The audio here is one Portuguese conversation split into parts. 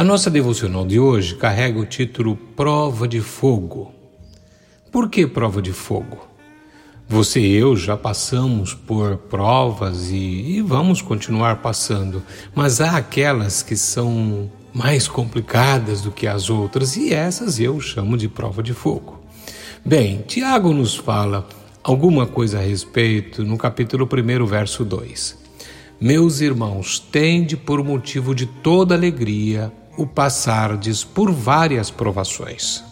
A nossa devocional de hoje carrega o título Prova de Fogo. Por que prova de fogo? Você e eu já passamos por provas e, e, vamos continuar passando, mas há aquelas que são mais complicadas do que as outras e essas eu chamo de prova de fogo. Bem, Tiago nos fala alguma coisa a respeito no capítulo 1, verso 2. Meus irmãos, tende por motivo de toda alegria o passardes por várias provações.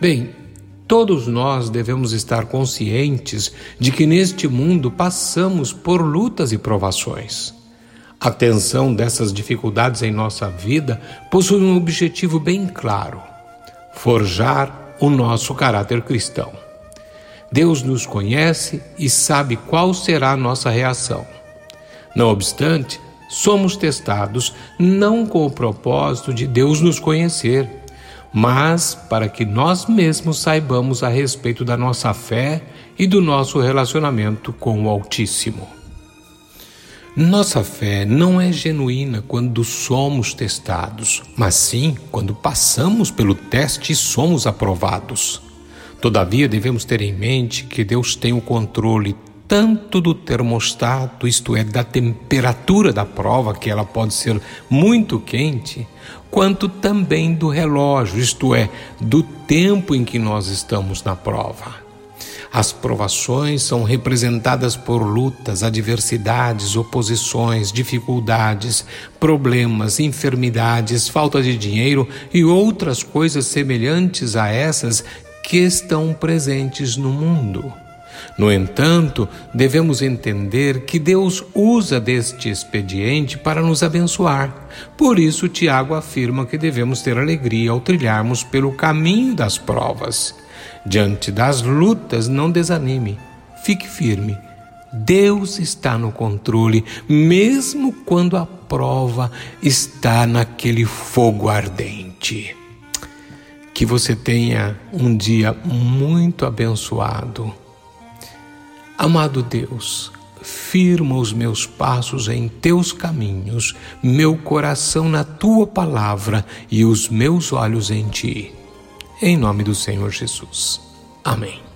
Bem, todos nós devemos estar conscientes de que neste mundo passamos por lutas e provações. A tensão dessas dificuldades em nossa vida possui um objetivo bem claro: forjar o nosso caráter cristão. Deus nos conhece e sabe qual será a nossa reação. Não obstante, somos testados não com o propósito de Deus nos conhecer, mas para que nós mesmos saibamos a respeito da nossa fé e do nosso relacionamento com o Altíssimo. Nossa fé não é genuína quando somos testados, mas sim quando passamos pelo teste e somos aprovados. Todavia, devemos ter em mente que Deus tem o controle tanto do termostato, isto é, da temperatura da prova, que ela pode ser muito quente, quanto também do relógio, isto é, do tempo em que nós estamos na prova. As provações são representadas por lutas, adversidades, oposições, dificuldades, problemas, enfermidades, falta de dinheiro e outras coisas semelhantes a essas que estão presentes no mundo. No entanto, devemos entender que Deus usa deste expediente para nos abençoar. Por isso, Tiago afirma que devemos ter alegria ao trilharmos pelo caminho das provas. Diante das lutas, não desanime, fique firme. Deus está no controle, mesmo quando a prova está naquele fogo ardente. Que você tenha um dia muito abençoado Amado Deus, firma os meus passos em teus caminhos, meu coração na tua palavra e os meus olhos em ti. Em nome do Senhor Jesus. Amém.